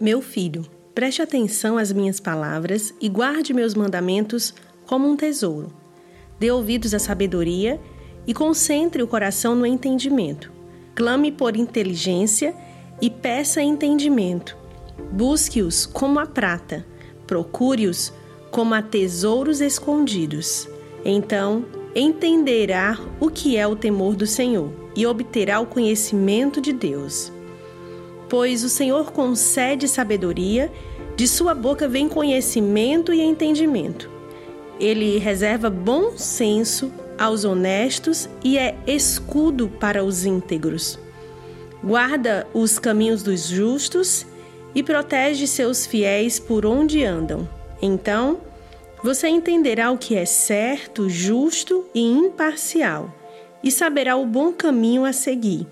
Meu filho, preste atenção às minhas palavras e guarde meus mandamentos como um tesouro. Dê ouvidos à sabedoria e concentre o coração no entendimento. Clame por inteligência e peça entendimento. Busque-os como a prata, procure-os como a tesouros escondidos. Então entenderá o que é o temor do Senhor e obterá o conhecimento de Deus pois o Senhor concede sabedoria, de sua boca vem conhecimento e entendimento. Ele reserva bom senso aos honestos e é escudo para os íntegros. Guarda os caminhos dos justos e protege seus fiéis por onde andam. Então, você entenderá o que é certo, justo e imparcial, e saberá o bom caminho a seguir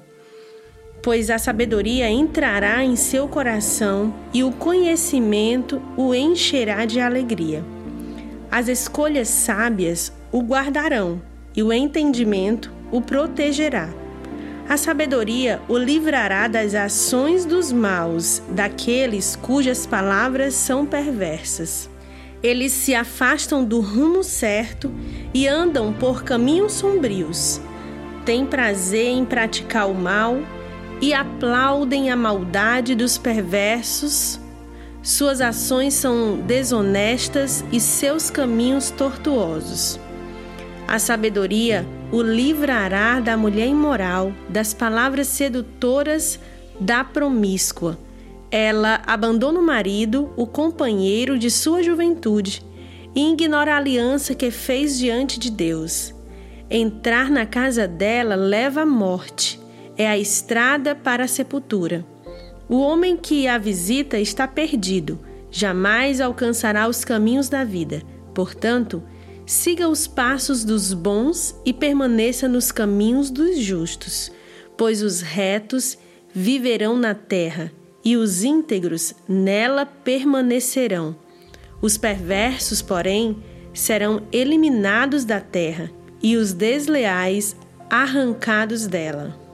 pois a sabedoria entrará em seu coração e o conhecimento o encherá de alegria. As escolhas sábias o guardarão e o entendimento o protegerá. A sabedoria o livrará das ações dos maus, daqueles cujas palavras são perversas. Eles se afastam do rumo certo e andam por caminhos sombrios. Têm prazer em praticar o mal e aplaudem a maldade dos perversos. Suas ações são desonestas e seus caminhos tortuosos. A sabedoria o livrará da mulher imoral, das palavras sedutoras da promíscua. Ela abandona o marido, o companheiro de sua juventude, e ignora a aliança que fez diante de Deus. Entrar na casa dela leva à morte é a estrada para a sepultura. O homem que a visita está perdido, jamais alcançará os caminhos da vida. Portanto, siga os passos dos bons e permaneça nos caminhos dos justos, pois os retos viverão na terra e os íntegros nela permanecerão. Os perversos, porém, serão eliminados da terra e os desleais arrancados dela.